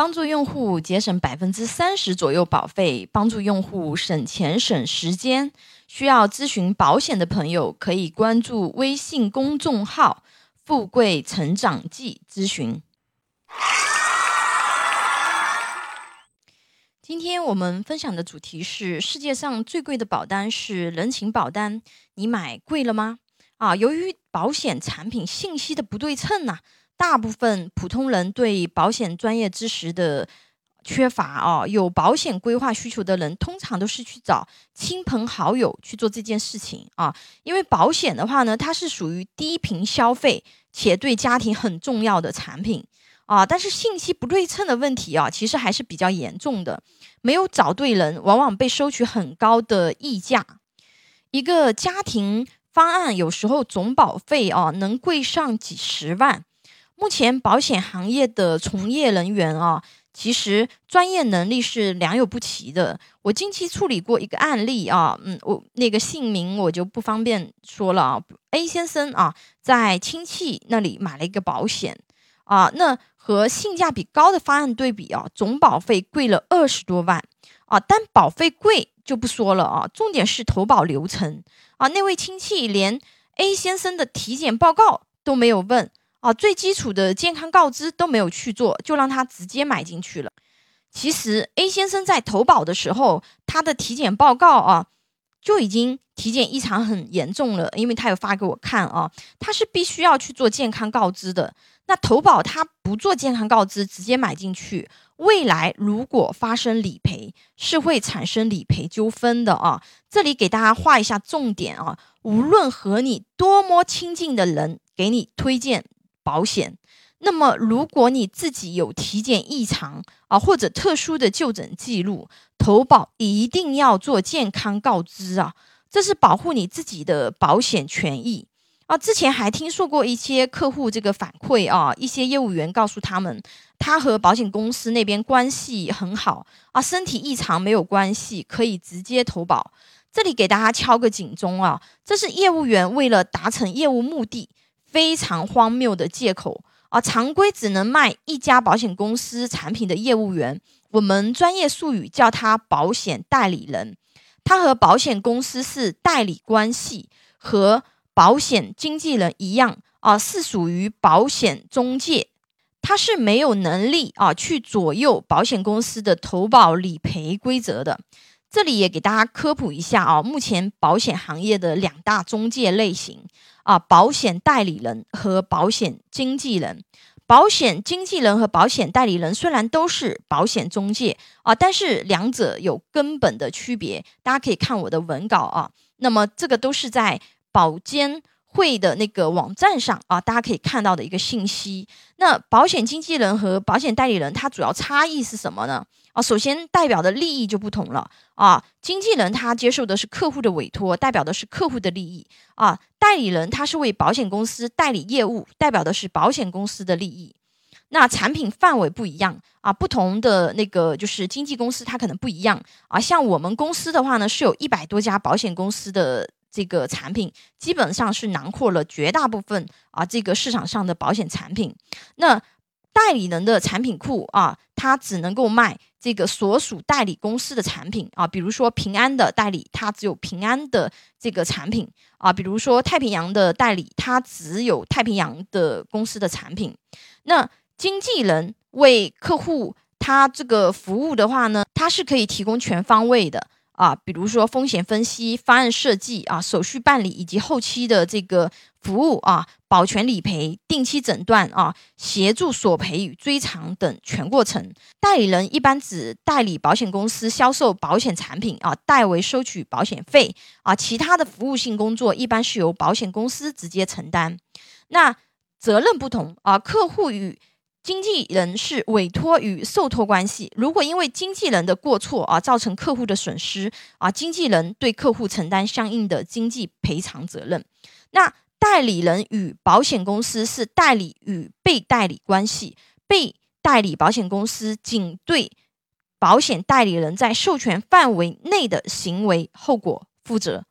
帮助用户节省百分之三十左右保费，帮助用户省钱省时间。需要咨询保险的朋友，可以关注微信公众号“富贵成长记”咨询。今天我们分享的主题是：世界上最贵的保单是人情保单，你买贵了吗？啊，由于保险产品信息的不对称呐。大部分普通人对保险专业知识的缺乏哦，有保险规划需求的人，通常都是去找亲朋好友去做这件事情啊。因为保险的话呢，它是属于低频消费且对家庭很重要的产品啊。但是信息不对称的问题啊，其实还是比较严重的。没有找对人，往往被收取很高的溢价。一个家庭方案有时候总保费啊，能贵上几十万。目前保险行业的从业人员啊，其实专业能力是良莠不齐的。我近期处理过一个案例啊，嗯，我那个姓名我就不方便说了啊。A 先生啊，在亲戚那里买了一个保险啊，那和性价比高的方案对比啊，总保费贵了二十多万啊。但保费贵就不说了啊，重点是投保流程啊。那位亲戚连 A 先生的体检报告都没有问。啊，最基础的健康告知都没有去做，就让他直接买进去了。其实 A 先生在投保的时候，他的体检报告啊就已经体检异常很严重了，因为他有发给我看啊，他是必须要去做健康告知的。那投保他不做健康告知，直接买进去，未来如果发生理赔，是会产生理赔纠纷的啊。这里给大家画一下重点啊，无论和你多么亲近的人给你推荐。保险，那么如果你自己有体检异常啊，或者特殊的就诊记录，投保一定要做健康告知啊，这是保护你自己的保险权益啊。之前还听说过一些客户这个反馈啊，一些业务员告诉他们，他和保险公司那边关系很好啊，身体异常没有关系，可以直接投保。这里给大家敲个警钟啊，这是业务员为了达成业务目的。非常荒谬的借口啊！常规只能卖一家保险公司产品的业务员，我们专业术语叫他保险代理人。他和保险公司是代理关系，和保险经纪人一样啊，是属于保险中介。他是没有能力啊去左右保险公司的投保理赔规则的。这里也给大家科普一下啊，目前保险行业的两大中介类型啊，保险代理人和保险经纪人。保险经纪人和保险代理人虽然都是保险中介啊，但是两者有根本的区别。大家可以看我的文稿啊，那么这个都是在保监会的那个网站上啊，大家可以看到的一个信息。那保险经纪人和保险代理人，它主要差异是什么呢？啊，首先代表的利益就不同了啊。经纪人他接受的是客户的委托，代表的是客户的利益啊。代理人他是为保险公司代理业务，代表的是保险公司的利益。那产品范围不一样啊，不同的那个就是经纪公司它可能不一样啊。像我们公司的话呢，是有一百多家保险公司的这个产品，基本上是囊括了绝大部分啊这个市场上的保险产品。那代理人的产品库啊，他只能够卖这个所属代理公司的产品啊，比如说平安的代理，他只有平安的这个产品啊；比如说太平洋的代理，他只有太平洋的公司的产品。那经纪人为客户他这个服务的话呢，他是可以提供全方位的。啊，比如说风险分析、方案设计啊、手续办理以及后期的这个服务啊、保全理赔、定期诊断啊、协助索赔与追偿等全过程。代理人一般指代理保险公司销售保险产品啊，代为收取保险费啊。其他的服务性工作一般是由保险公司直接承担。那责任不同啊，客户与。经纪人是委托与受托关系，如果因为经纪人的过错啊造成客户的损失啊，经纪人对客户承担相应的经济赔偿责任。那代理人与保险公司是代理与被代理关系，被代理保险公司仅对保险代理人在授权范围内的行为后果负责。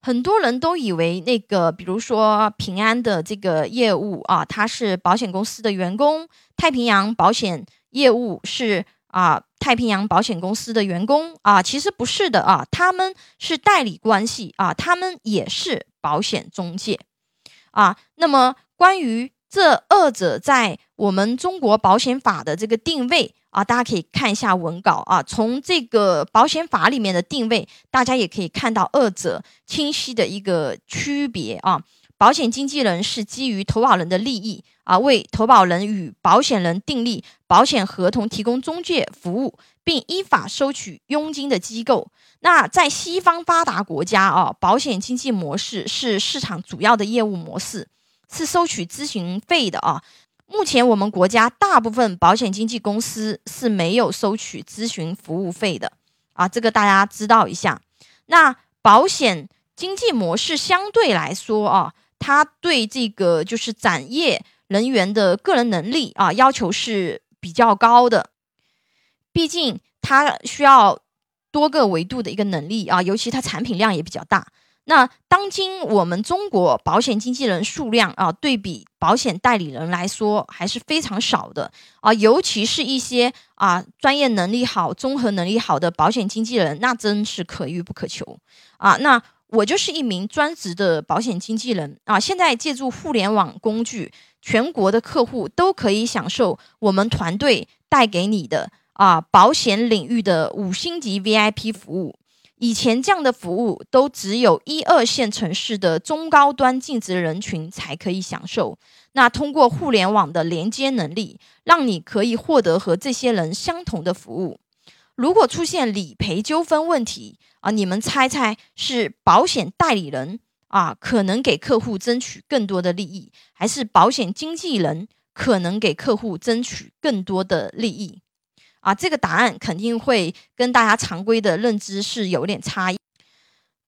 很多人都以为那个，比如说平安的这个业务啊，他是保险公司的员工；太平洋保险业务是啊太平洋保险公司的员工啊，其实不是的啊，他们是代理关系啊，他们也是保险中介啊。那么关于这二者在我们中国保险法的这个定位啊，大家可以看一下文稿啊。从这个保险法里面的定位，大家也可以看到二者清晰的一个区别啊。保险经纪人是基于投保人的利益啊，为投保人与保险人订立保险合同、提供中介服务，并依法收取佣金的机构。那在西方发达国家啊，保险经纪模式是市场主要的业务模式。是收取咨询费的啊。目前我们国家大部分保险经纪公司是没有收取咨询服务费的啊，这个大家知道一下。那保险经纪模式相对来说啊，它对这个就是展业人员的个人能力啊要求是比较高的，毕竟它需要多个维度的一个能力啊，尤其它产品量也比较大。那当今我们中国保险经纪人数量啊，对比保险代理人来说还是非常少的啊，尤其是一些啊专业能力好、综合能力好的保险经纪人，那真是可遇不可求啊。那我就是一名专职的保险经纪人啊，现在借助互联网工具，全国的客户都可以享受我们团队带给你的啊保险领域的五星级 VIP 服务。以前这样的服务都只有一二线城市的中高端净值人群才可以享受。那通过互联网的连接能力，让你可以获得和这些人相同的服务。如果出现理赔纠纷问题啊，你们猜猜是保险代理人啊可能给客户争取更多的利益，还是保险经纪人可能给客户争取更多的利益？啊，这个答案肯定会跟大家常规的认知是有点差异。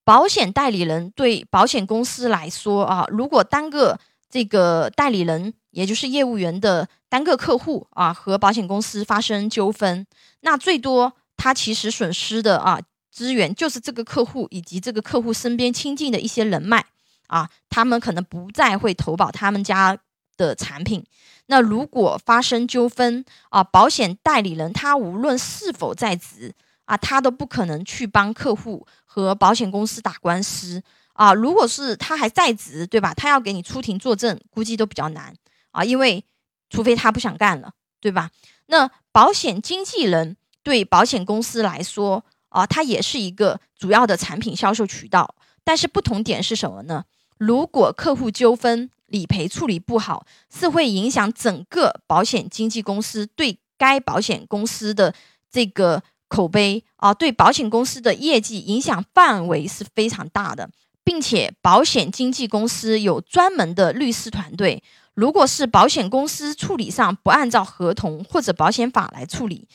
保险代理人对保险公司来说啊，如果单个这个代理人，也就是业务员的单个客户啊，和保险公司发生纠纷，那最多他其实损失的啊资源就是这个客户以及这个客户身边亲近的一些人脉啊，他们可能不再会投保他们家的产品。那如果发生纠纷啊，保险代理人他无论是否在职啊，他都不可能去帮客户和保险公司打官司啊。如果是他还在职，对吧？他要给你出庭作证，估计都比较难啊，因为除非他不想干了，对吧？那保险经纪人对保险公司来说啊，它也是一个主要的产品销售渠道，但是不同点是什么呢？如果客户纠纷，理赔处理不好，是会影响整个保险经纪公司对该保险公司的这个口碑啊，对保险公司的业绩影响范围是非常大的，并且保险经纪公司有专门的律师团队，如果是保险公司处理上不按照合同或者保险法来处理，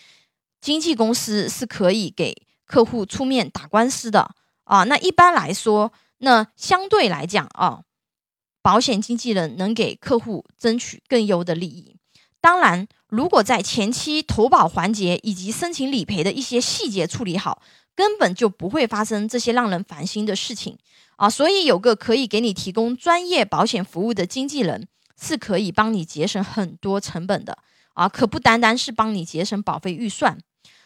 经纪公司是可以给客户出面打官司的啊。那一般来说，那相对来讲啊。保险经纪人能给客户争取更优的利益。当然，如果在前期投保环节以及申请理赔的一些细节处理好，根本就不会发生这些让人烦心的事情啊。所以，有个可以给你提供专业保险服务的经纪人，是可以帮你节省很多成本的啊，可不单单是帮你节省保费预算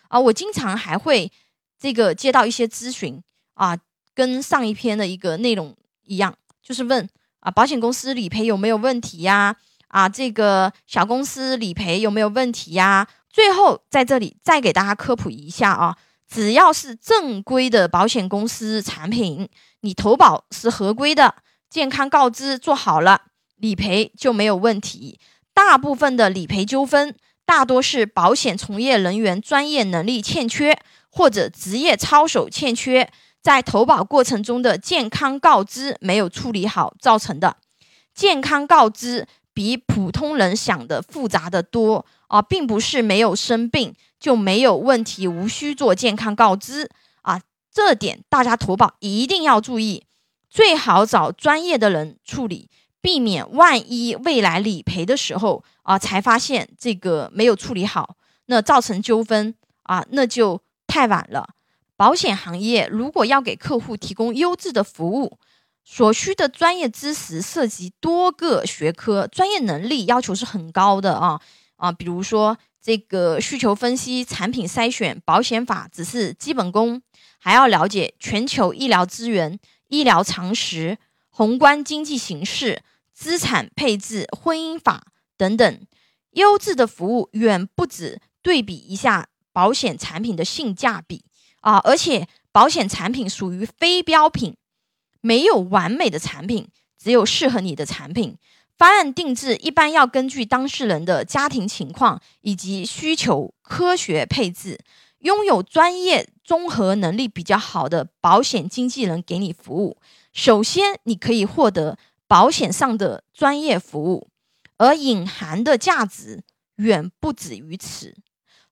啊。我经常还会这个接到一些咨询啊，跟上一篇的一个内容一样，就是问。啊，保险公司理赔有没有问题呀？啊，这个小公司理赔有没有问题呀？最后在这里再给大家科普一下啊，只要是正规的保险公司产品，你投保是合规的，健康告知做好了，理赔就没有问题。大部分的理赔纠纷，大多是保险从业人员专业能力欠缺，或者职业操守欠缺。在投保过程中的健康告知没有处理好造成的，健康告知比普通人想的复杂的多啊，并不是没有生病就没有问题，无需做健康告知。啊，这点大家投保一定要注意，最好找专业的人处理，避免万一未来理赔的时候啊，才发现这个没有处理好，那造成纠纷啊，那就太晚了。保险行业如果要给客户提供优质的服务，所需的专业知识涉及多个学科，专业能力要求是很高的啊啊，比如说这个需求分析、产品筛选、保险法只是基本功，还要了解全球医疗资源、医疗常识、宏观经济形势、资产配置、婚姻法等等。优质的服务远不止对比一下保险产品的性价比啊，而且保险产品属于非标品，没有完美的产品，只有适合你的产品。方案定制一般要根据当事人的家庭情况以及需求科学配置，拥有专业综合能力比较好的保险经纪人给你服务。首先，你可以获得保险上的专业服务，而隐含的价值远不止于此。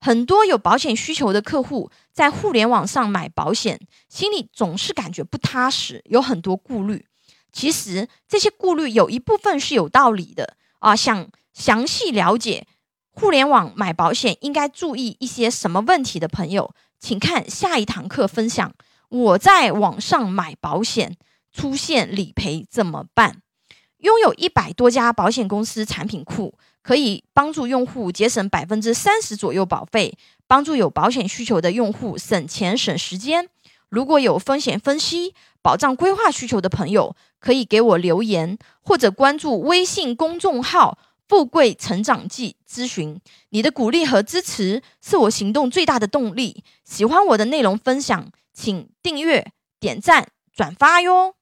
很多有保险需求的客户在互联网上买保险，心里总是感觉不踏实，有很多顾虑。其实这些顾虑有一部分是有道理的啊！想详细了解互联网买保险应该注意一些什么问题的朋友，请看下一堂课分享。我在网上买保险出现理赔怎么办？拥有一百多家保险公司产品库，可以帮助用户节省百分之三十左右保费，帮助有保险需求的用户省钱省时间。如果有风险分析、保障规划需求的朋友，可以给我留言，或者关注微信公众号“富贵成长记”咨询。你的鼓励和支持是我行动最大的动力。喜欢我的内容分享，请订阅、点赞、转发哟。